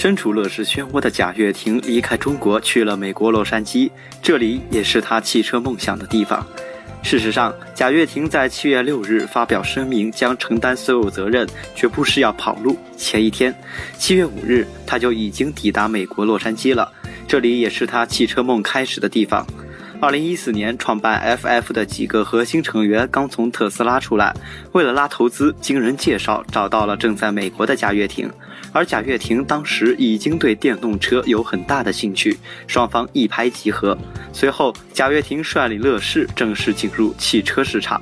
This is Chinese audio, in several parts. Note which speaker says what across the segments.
Speaker 1: 身处乐视漩涡的贾跃亭离开中国，去了美国洛杉矶，这里也是他汽车梦想的地方。事实上，贾跃亭在七月六日发表声明，将承担所有责任，绝不是要跑路。前一天，七月五日，他就已经抵达美国洛杉矶了，这里也是他汽车梦开始的地方。二零一四年，创办 FF 的几个核心成员刚从特斯拉出来，为了拉投资，经人介绍找到了正在美国的贾跃亭。而贾跃亭当时已经对电动车有很大的兴趣，双方一拍即合。随后，贾跃亭率领乐视正式进入汽车市场。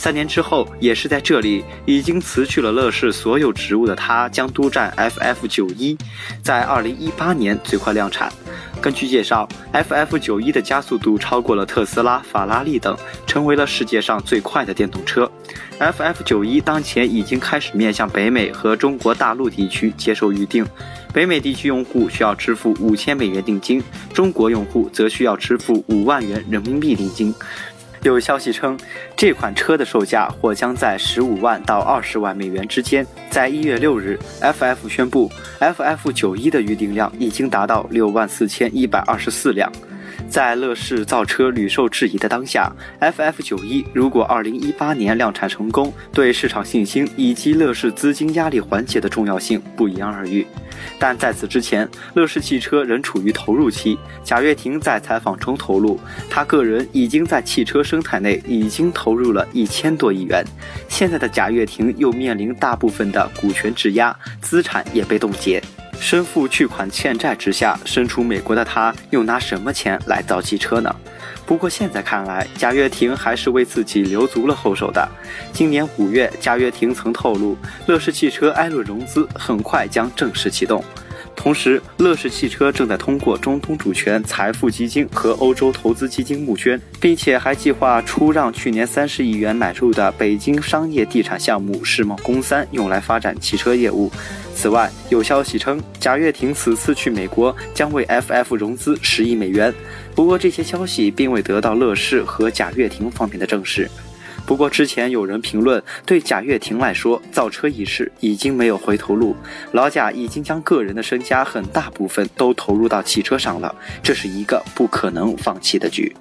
Speaker 1: 三年之后，也是在这里，已经辞去了乐视所有职务的他，将督战 FF 九一，在二零一八年最快量产。根据介绍，FF 九一的加速度超过了特斯拉、法拉利等，成为了世界上最快的电动车。FF 九一当前已经开始面向北美和中国大陆地区接受预定，北美地区用户需要支付五千美元定金，中国用户则需要支付五万元人民币定金。有消息称，这款车的售价或将在十五万到二十万美元之间。在一月六日，FF 宣布，FF 九一的预订量已经达到六万四千一百二十四辆。在乐视造车屡受质疑的当下，FF 九一如果二零一八年量产成功，对市场信心以及乐视资金压力缓解的重要性不言而喻。但在此之前，乐视汽车仍处于投入期。贾跃亭在采访中透露，他个人已经在汽车生态内已经投入了一千多亿元。现在的贾跃亭又面临大部分的股权质押，资产也被冻结。身负巨款欠债之下，身处美国的他，又拿什么钱来造汽车呢？不过现在看来，贾跃亭还是为自己留足了后手的。今年五月，贾跃亭曾透露，乐视汽车 I 轮融资很快将正式启动。同时，乐视汽车正在通过中东主权财富基金和欧洲投资基金募捐，并且还计划出让去年三十亿元买入的北京商业地产项目世贸公三，用来发展汽车业务。此外，有消息称，贾跃亭此次去美国将为 FF 融资十亿美元。不过，这些消息并未得到乐视和贾跃亭方面的证实。不过，之前有人评论，对贾跃亭来说，造车一事已经没有回头路。老贾已经将个人的身家很大部分都投入到汽车上了，这是一个不可能放弃的局。